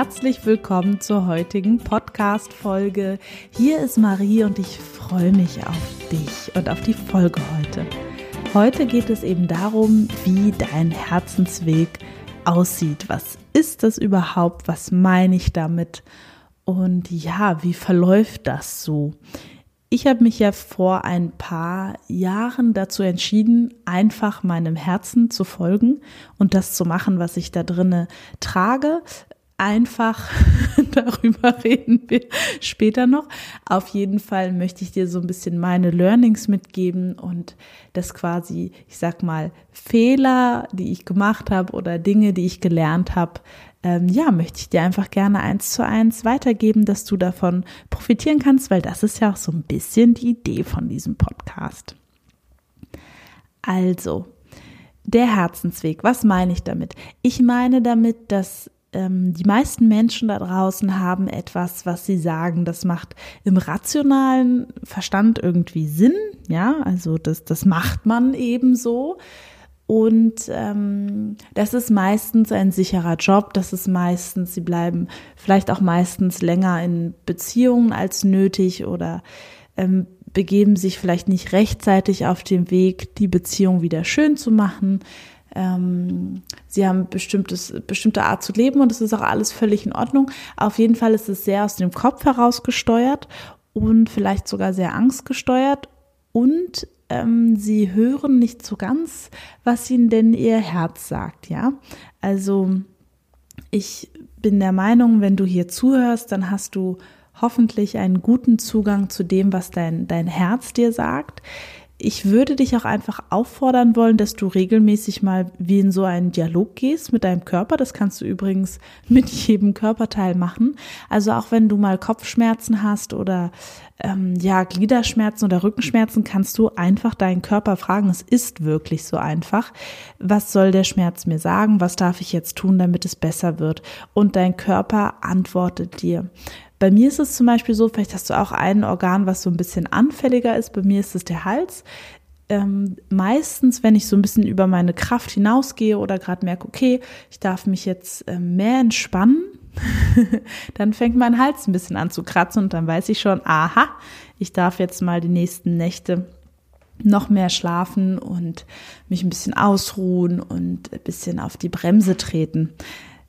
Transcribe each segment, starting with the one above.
herzlich willkommen zur heutigen Podcast-Folge. Hier ist Marie und ich freue mich auf dich und auf die Folge heute. Heute geht es eben darum, wie dein Herzensweg aussieht. Was ist das überhaupt? Was meine ich damit? Und ja, wie verläuft das so? Ich habe mich ja vor ein paar Jahren dazu entschieden, einfach meinem Herzen zu folgen und das zu machen, was ich da drinne trage. Einfach darüber reden wir später noch. Auf jeden Fall möchte ich dir so ein bisschen meine Learnings mitgeben und das quasi, ich sag mal, Fehler, die ich gemacht habe oder Dinge, die ich gelernt habe, ähm, ja, möchte ich dir einfach gerne eins zu eins weitergeben, dass du davon profitieren kannst, weil das ist ja auch so ein bisschen die Idee von diesem Podcast. Also, der Herzensweg, was meine ich damit? Ich meine damit, dass ähm, die meisten Menschen da draußen haben etwas, was sie sagen, das macht im rationalen Verstand irgendwie Sinn, ja, also das, das macht man eben so. Und ähm, das ist meistens ein sicherer Job, das ist meistens, sie bleiben vielleicht auch meistens länger in Beziehungen als nötig oder ähm, begeben sich vielleicht nicht rechtzeitig auf den Weg, die Beziehung wieder schön zu machen. Ähm, sie haben bestimmtes, bestimmte Art zu leben und es ist auch alles völlig in Ordnung. Auf jeden Fall ist es sehr aus dem Kopf heraus gesteuert und vielleicht sogar sehr angstgesteuert und ähm, sie hören nicht so ganz, was ihnen denn ihr Herz sagt, ja. Also ich bin der Meinung, wenn du hier zuhörst, dann hast du hoffentlich einen guten Zugang zu dem, was dein, dein Herz dir sagt ich würde dich auch einfach auffordern wollen, dass du regelmäßig mal wie in so einen Dialog gehst mit deinem Körper. Das kannst du übrigens mit jedem Körperteil machen. Also auch wenn du mal Kopfschmerzen hast oder ähm, ja Gliederschmerzen oder Rückenschmerzen, kannst du einfach deinen Körper fragen. Es ist wirklich so einfach. Was soll der Schmerz mir sagen? Was darf ich jetzt tun, damit es besser wird? Und dein Körper antwortet dir. Bei mir ist es zum Beispiel so, vielleicht hast du auch ein Organ, was so ein bisschen anfälliger ist. Bei mir ist es der Hals. Ähm, meistens, wenn ich so ein bisschen über meine Kraft hinausgehe oder gerade merke, okay, ich darf mich jetzt äh, mehr entspannen, dann fängt mein Hals ein bisschen an zu kratzen und dann weiß ich schon, aha, ich darf jetzt mal die nächsten Nächte noch mehr schlafen und mich ein bisschen ausruhen und ein bisschen auf die Bremse treten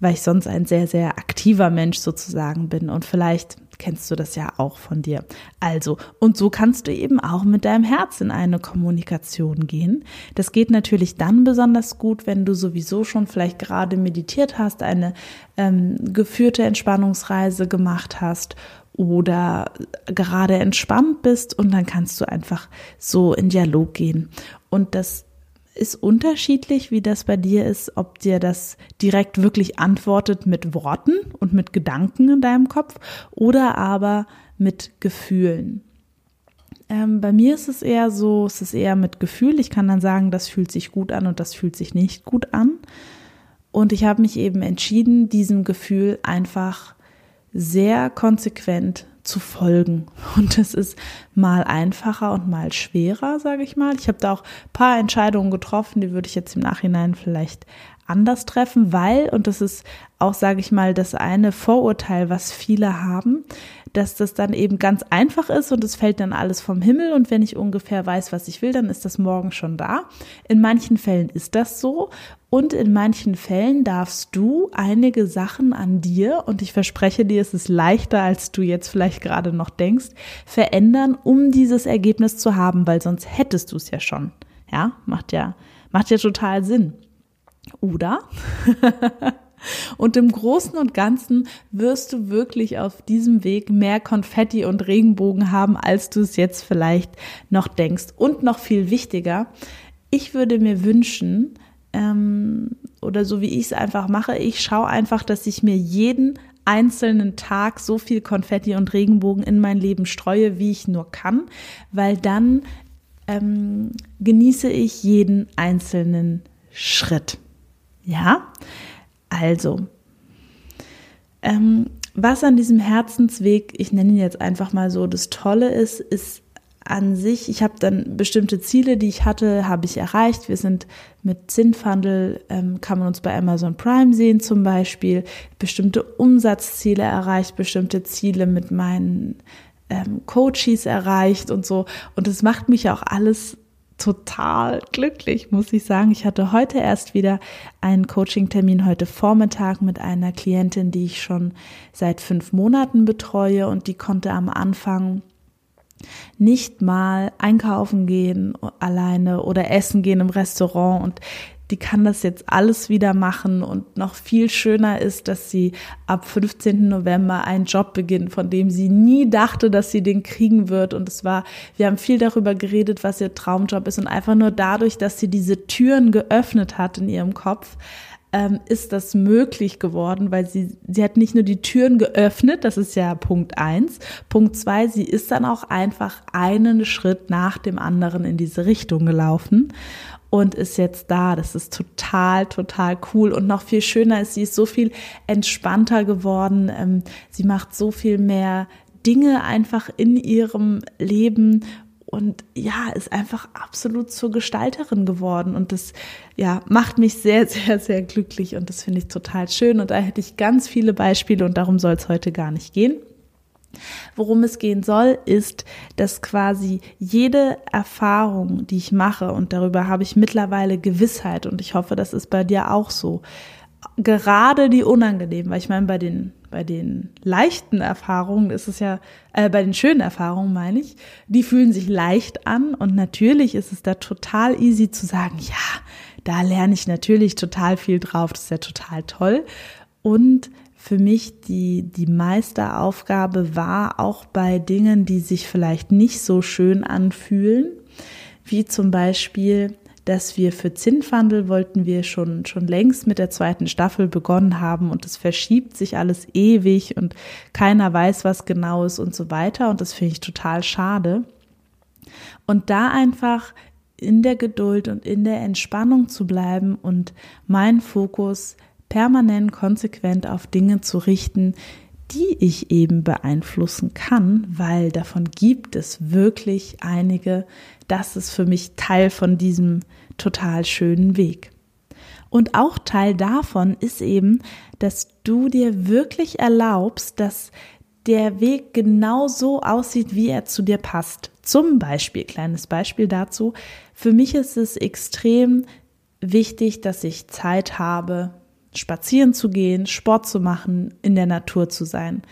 weil ich sonst ein sehr, sehr aktiver Mensch sozusagen bin. Und vielleicht kennst du das ja auch von dir. Also, und so kannst du eben auch mit deinem Herz in eine Kommunikation gehen. Das geht natürlich dann besonders gut, wenn du sowieso schon vielleicht gerade meditiert hast, eine ähm, geführte Entspannungsreise gemacht hast oder gerade entspannt bist und dann kannst du einfach so in Dialog gehen. Und das ist unterschiedlich, wie das bei dir ist, ob dir das direkt wirklich antwortet mit Worten und mit Gedanken in deinem Kopf oder aber mit Gefühlen. Ähm, bei mir ist es eher so, es ist eher mit Gefühl. Ich kann dann sagen, das fühlt sich gut an und das fühlt sich nicht gut an. Und ich habe mich eben entschieden, diesem Gefühl einfach sehr konsequent zu folgen. Und es ist mal einfacher und mal schwerer, sage ich mal. Ich habe da auch ein paar Entscheidungen getroffen, die würde ich jetzt im Nachhinein vielleicht anders treffen, weil, und das ist auch, sage ich mal, das eine Vorurteil, was viele haben, dass das dann eben ganz einfach ist und es fällt dann alles vom Himmel und wenn ich ungefähr weiß, was ich will, dann ist das morgen schon da. In manchen Fällen ist das so und in manchen Fällen darfst du einige Sachen an dir, und ich verspreche dir, es ist leichter, als du jetzt vielleicht gerade noch denkst, verändern, um dieses Ergebnis zu haben, weil sonst hättest du es ja schon. Ja, macht ja, macht ja total Sinn. Oder? Und im Großen und Ganzen wirst du wirklich auf diesem Weg mehr Konfetti und Regenbogen haben, als du es jetzt vielleicht noch denkst. Und noch viel wichtiger, ich würde mir wünschen, ähm, oder so wie ich es einfach mache, ich schaue einfach, dass ich mir jeden einzelnen Tag so viel Konfetti und Regenbogen in mein Leben streue, wie ich nur kann, weil dann ähm, genieße ich jeden einzelnen Schritt. Ja, also, ähm, was an diesem Herzensweg, ich nenne ihn jetzt einfach mal so, das Tolle ist, ist an sich, ich habe dann bestimmte Ziele, die ich hatte, habe ich erreicht. Wir sind mit Zinnfandel, ähm, kann man uns bei Amazon Prime sehen zum Beispiel, bestimmte Umsatzziele erreicht, bestimmte Ziele mit meinen ähm, Coaches erreicht und so. Und es macht mich auch alles total glücklich, muss ich sagen. Ich hatte heute erst wieder einen Coaching-Termin heute Vormittag mit einer Klientin, die ich schon seit fünf Monaten betreue und die konnte am Anfang nicht mal einkaufen gehen alleine oder essen gehen im Restaurant und die kann das jetzt alles wieder machen und noch viel schöner ist, dass sie ab 15. November einen Job beginnt, von dem sie nie dachte, dass sie den kriegen wird. Und es war, wir haben viel darüber geredet, was ihr Traumjob ist und einfach nur dadurch, dass sie diese Türen geöffnet hat in ihrem Kopf, ähm, ist das möglich geworden, weil sie, sie hat nicht nur die Türen geöffnet, das ist ja Punkt eins. Punkt zwei, sie ist dann auch einfach einen Schritt nach dem anderen in diese Richtung gelaufen und ist jetzt da. Das ist total, total cool. Und noch viel schöner ist, sie ist so viel entspannter geworden. Ähm, sie macht so viel mehr Dinge einfach in ihrem Leben und ja, ist einfach absolut zur Gestalterin geworden. Und das ja, macht mich sehr, sehr, sehr glücklich und das finde ich total schön. Und da hätte ich ganz viele Beispiele und darum soll es heute gar nicht gehen. Worum es gehen soll, ist, dass quasi jede Erfahrung, die ich mache, und darüber habe ich mittlerweile Gewissheit, und ich hoffe, das ist bei dir auch so, gerade die unangenehmen, weil ich meine, bei den, bei den leichten Erfahrungen ist es ja, äh, bei den schönen Erfahrungen meine ich, die fühlen sich leicht an und natürlich ist es da total easy zu sagen, ja, da lerne ich natürlich total viel drauf, das ist ja total toll. Und für mich die, die Meisteraufgabe war auch bei Dingen, die sich vielleicht nicht so schön anfühlen, wie zum Beispiel dass wir für Zinnfandel wollten wir schon, schon längst mit der zweiten Staffel begonnen haben und es verschiebt sich alles ewig und keiner weiß, was genau ist und so weiter und das finde ich total schade. Und da einfach in der Geduld und in der Entspannung zu bleiben und meinen Fokus permanent konsequent auf Dinge zu richten, die ich eben beeinflussen kann, weil davon gibt es wirklich einige. Das ist für mich Teil von diesem total schönen Weg. Und auch Teil davon ist eben, dass du dir wirklich erlaubst, dass der Weg genau so aussieht, wie er zu dir passt. Zum Beispiel, kleines Beispiel dazu, für mich ist es extrem wichtig, dass ich Zeit habe, spazieren zu gehen, Sport zu machen, in der Natur zu sein.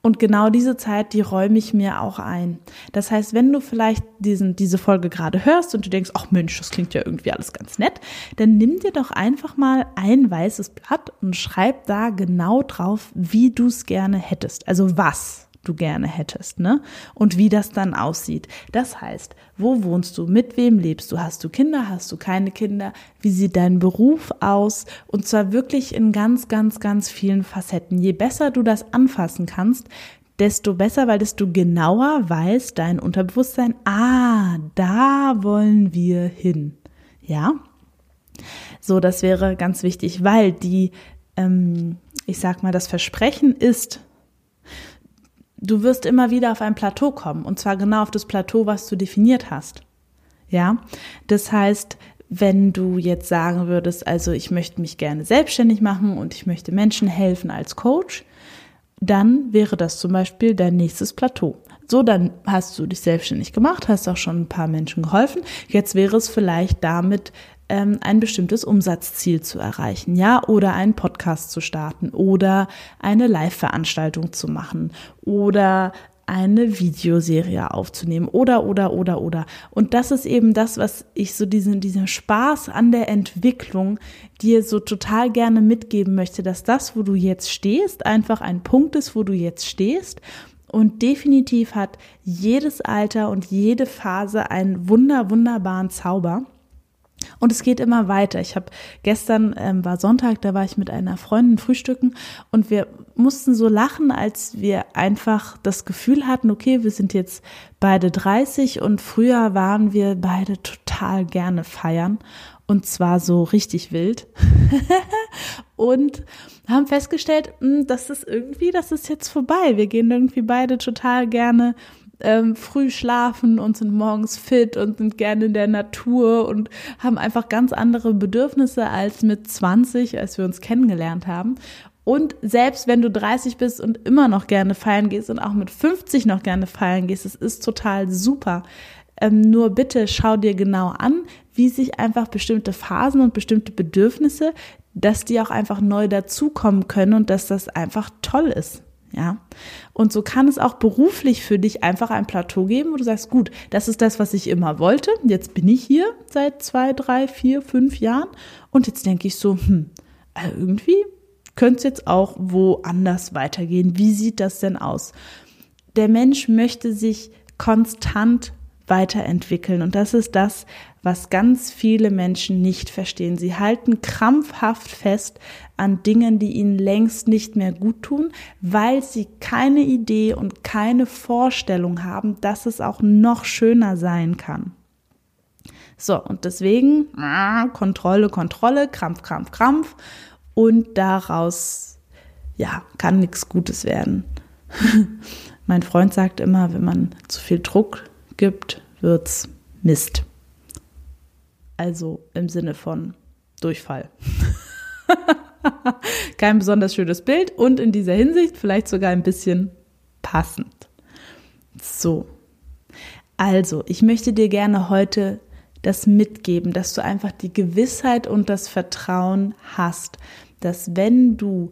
Und genau diese Zeit, die räume ich mir auch ein. Das heißt, wenn du vielleicht diesen, diese Folge gerade hörst und du denkst, ach Mensch, das klingt ja irgendwie alles ganz nett, dann nimm dir doch einfach mal ein weißes Blatt und schreib da genau drauf, wie du es gerne hättest. Also was du gerne hättest, ne? Und wie das dann aussieht. Das heißt, wo wohnst du? Mit wem lebst du? Hast du Kinder? Hast du keine Kinder? Wie sieht dein Beruf aus? Und zwar wirklich in ganz, ganz, ganz vielen Facetten. Je besser du das anfassen kannst, desto besser, weil desto genauer weiß dein Unterbewusstsein, ah, da wollen wir hin. Ja? So, das wäre ganz wichtig, weil die, ähm, ich sag mal, das Versprechen ist, du wirst immer wieder auf ein Plateau kommen und zwar genau auf das Plateau, was du definiert hast. Ja, das heißt, wenn du jetzt sagen würdest, also ich möchte mich gerne selbstständig machen und ich möchte Menschen helfen als Coach, dann wäre das zum Beispiel dein nächstes Plateau. So, dann hast du dich selbstständig gemacht, hast auch schon ein paar Menschen geholfen. Jetzt wäre es vielleicht damit ähm, ein bestimmtes Umsatzziel zu erreichen, ja, oder einen Podcast zu starten oder eine Live-Veranstaltung zu machen oder eine Videoserie aufzunehmen oder, oder, oder, oder. Und das ist eben das, was ich so diesen, diesen Spaß an der Entwicklung dir so total gerne mitgeben möchte, dass das, wo du jetzt stehst, einfach ein Punkt ist, wo du jetzt stehst. Und definitiv hat jedes Alter und jede Phase einen wunder, wunderbaren Zauber. Und es geht immer weiter. Ich habe gestern ähm, war Sonntag, da war ich mit einer Freundin frühstücken und wir mussten so lachen, als wir einfach das Gefühl hatten, okay, wir sind jetzt beide 30 und früher waren wir beide total gerne feiern und zwar so richtig wild und haben festgestellt, hm, das ist irgendwie, das ist jetzt vorbei. Wir gehen irgendwie beide total gerne ähm, früh schlafen und sind morgens fit und sind gerne in der Natur und haben einfach ganz andere Bedürfnisse als mit 20, als wir uns kennengelernt haben. Und selbst wenn du 30 bist und immer noch gerne feiern gehst und auch mit 50 noch gerne feiern gehst, es ist total super. Ähm, nur bitte schau dir genau an, wie sich einfach bestimmte Phasen und bestimmte Bedürfnisse, dass die auch einfach neu dazukommen können und dass das einfach toll ist. Ja. Und so kann es auch beruflich für dich einfach ein Plateau geben, wo du sagst, gut, das ist das, was ich immer wollte. Jetzt bin ich hier seit zwei, drei, vier, fünf Jahren. Und jetzt denke ich so, hm, also irgendwie könnte es jetzt auch woanders weitergehen. Wie sieht das denn aus? Der Mensch möchte sich konstant weiterentwickeln. Und das ist das, was ganz viele Menschen nicht verstehen. Sie halten krampfhaft fest an Dingen, die ihnen längst nicht mehr gut tun, weil sie keine Idee und keine Vorstellung haben, dass es auch noch schöner sein kann. So, und deswegen ah, Kontrolle, Kontrolle, Krampf, Krampf, Krampf. Und daraus, ja, kann nichts Gutes werden. mein Freund sagt immer, wenn man zu viel Druck gibt, wird's Mist. Also im Sinne von Durchfall. Kein besonders schönes Bild und in dieser Hinsicht vielleicht sogar ein bisschen passend. So. Also, ich möchte dir gerne heute das mitgeben, dass du einfach die Gewissheit und das Vertrauen hast, dass wenn du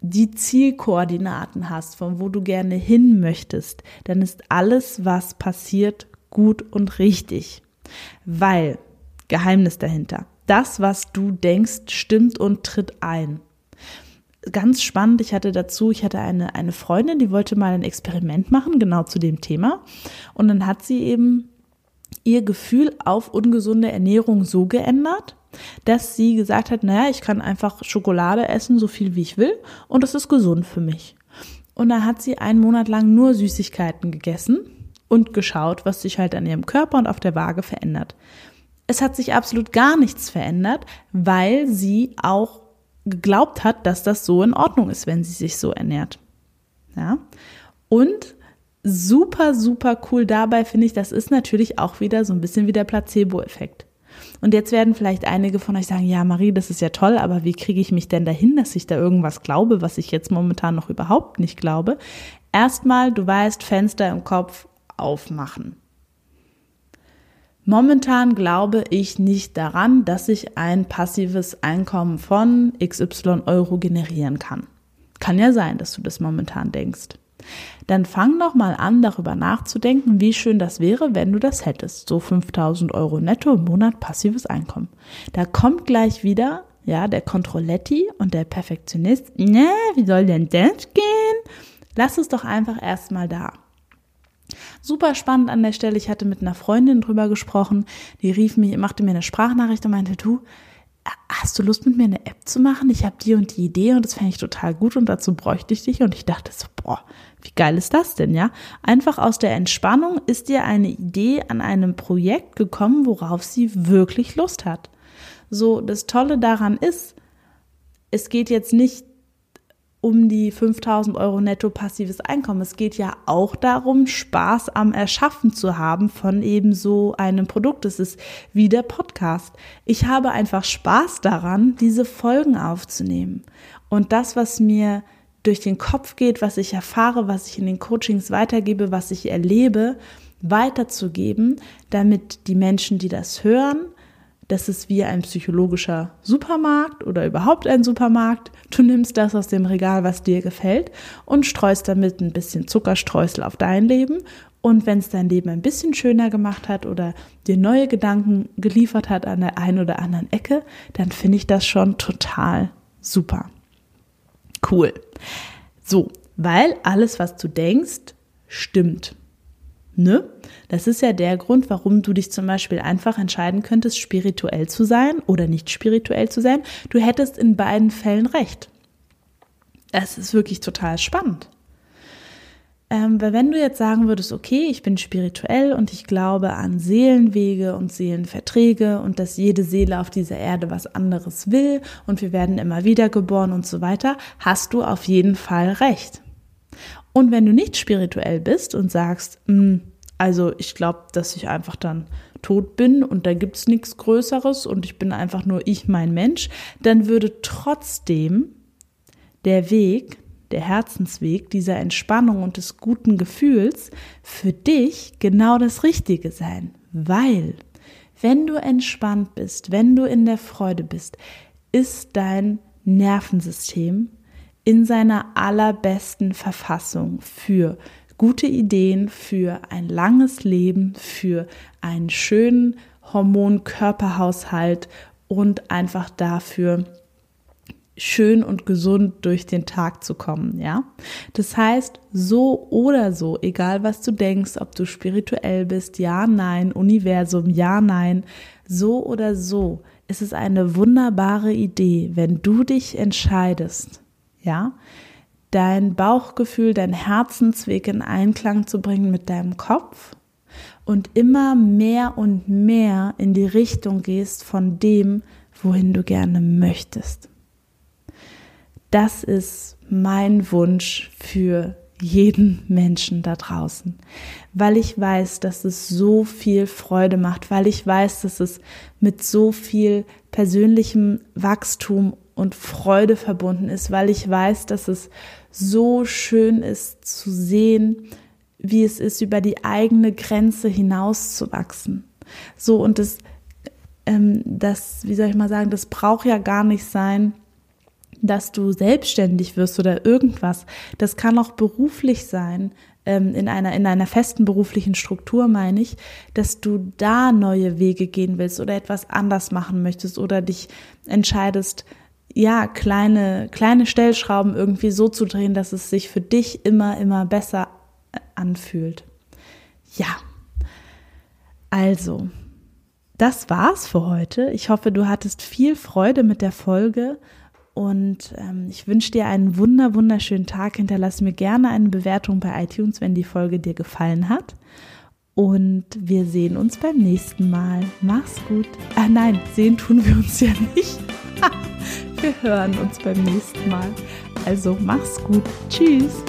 die Zielkoordinaten hast, von wo du gerne hin möchtest, dann ist alles, was passiert, gut und richtig. Weil, Geheimnis dahinter, das, was du denkst, stimmt und tritt ein. Ganz spannend, ich hatte dazu, ich hatte eine, eine Freundin, die wollte mal ein Experiment machen, genau zu dem Thema. Und dann hat sie eben ihr Gefühl auf ungesunde Ernährung so geändert, dass sie gesagt hat, naja, ich kann einfach Schokolade essen, so viel wie ich will, und das ist gesund für mich. Und dann hat sie einen Monat lang nur Süßigkeiten gegessen und geschaut, was sich halt an ihrem Körper und auf der Waage verändert. Es hat sich absolut gar nichts verändert, weil sie auch geglaubt hat, dass das so in Ordnung ist, wenn sie sich so ernährt. Ja. Und super, super cool dabei finde ich, das ist natürlich auch wieder so ein bisschen wie der Placebo-Effekt. Und jetzt werden vielleicht einige von euch sagen, ja, Marie, das ist ja toll, aber wie kriege ich mich denn dahin, dass ich da irgendwas glaube, was ich jetzt momentan noch überhaupt nicht glaube? Erstmal, du weißt, Fenster im Kopf aufmachen. Momentan glaube ich nicht daran, dass ich ein passives Einkommen von XY Euro generieren kann. Kann ja sein, dass du das momentan denkst dann fang doch mal an, darüber nachzudenken, wie schön das wäre, wenn du das hättest. So 5000 Euro netto im Monat passives Einkommen. Da kommt gleich wieder, ja, der Kontrolletti und der Perfektionist. Ne, wie soll denn das gehen? Lass es doch einfach erstmal da. Super spannend an der Stelle. Ich hatte mit einer Freundin drüber gesprochen. Die rief mich, machte mir eine Sprachnachricht und meinte, du, hast du Lust mit mir eine App zu machen? Ich habe die und die Idee und das fände ich total gut und dazu bräuchte ich dich. Und ich dachte so, boah, wie geil ist das denn, ja? Einfach aus der Entspannung ist dir eine Idee an einem Projekt gekommen, worauf sie wirklich Lust hat. So, das Tolle daran ist, es geht jetzt nicht um die 5000 Euro netto passives Einkommen. Es geht ja auch darum, Spaß am Erschaffen zu haben von eben so einem Produkt. Es ist wie der Podcast. Ich habe einfach Spaß daran, diese Folgen aufzunehmen. Und das, was mir durch den Kopf geht, was ich erfahre, was ich in den Coachings weitergebe, was ich erlebe, weiterzugeben, damit die Menschen, die das hören, das ist wie ein psychologischer Supermarkt oder überhaupt ein Supermarkt. Du nimmst das aus dem Regal, was dir gefällt und streust damit ein bisschen Zuckerstreusel auf dein Leben. Und wenn es dein Leben ein bisschen schöner gemacht hat oder dir neue Gedanken geliefert hat an der einen oder anderen Ecke, dann finde ich das schon total super. Cool. So, weil alles, was du denkst, stimmt. Ne? Das ist ja der Grund, warum du dich zum Beispiel einfach entscheiden könntest, spirituell zu sein oder nicht spirituell zu sein. Du hättest in beiden Fällen recht. Das ist wirklich total spannend. Ähm, weil wenn du jetzt sagen würdest, okay, ich bin spirituell und ich glaube an Seelenwege und Seelenverträge und dass jede Seele auf dieser Erde was anderes will und wir werden immer wieder geboren und so weiter, hast du auf jeden Fall recht. Und wenn du nicht spirituell bist und sagst, hm, also ich glaube, dass ich einfach dann tot bin und da gibt es nichts Größeres und ich bin einfach nur ich, mein Mensch, dann würde trotzdem der Weg, der Herzensweg dieser Entspannung und des guten Gefühls für dich genau das Richtige sein. Weil, wenn du entspannt bist, wenn du in der Freude bist, ist dein Nervensystem in seiner allerbesten Verfassung für gute Ideen, für ein langes Leben, für einen schönen Hormon-Körperhaushalt und einfach dafür, schön und gesund durch den Tag zu kommen, ja? Das heißt, so oder so, egal was du denkst, ob du spirituell bist, ja, nein, Universum, ja, nein, so oder so, ist es eine wunderbare Idee, wenn du dich entscheidest, ja, dein Bauchgefühl, dein Herzensweg in Einklang zu bringen mit deinem Kopf und immer mehr und mehr in die Richtung gehst von dem, wohin du gerne möchtest. Das ist mein Wunsch für jeden Menschen da draußen, weil ich weiß, dass es so viel Freude macht, weil ich weiß, dass es mit so viel persönlichem Wachstum und Freude verbunden ist, weil ich weiß, dass es so schön ist zu sehen, wie es ist, über die eigene Grenze hinauszuwachsen. So und das, ähm, das, wie soll ich mal sagen, das braucht ja gar nicht sein, dass du selbstständig wirst oder irgendwas. Das kann auch beruflich sein, ähm, in einer, in einer festen beruflichen Struktur meine ich, dass du da neue Wege gehen willst oder etwas anders machen möchtest oder dich entscheidest, ja, kleine, kleine Stellschrauben irgendwie so zu drehen, dass es sich für dich immer, immer besser äh, anfühlt. Ja. Also, das war's für heute. Ich hoffe, du hattest viel Freude mit der Folge und ähm, ich wünsche dir einen wunder, wunderschönen Tag. Hinterlass mir gerne eine Bewertung bei iTunes, wenn die Folge dir gefallen hat. Und wir sehen uns beim nächsten Mal. Mach's gut. Ah nein, sehen tun wir uns ja nicht. wir hören uns beim nächsten Mal. Also mach's gut. Tschüss.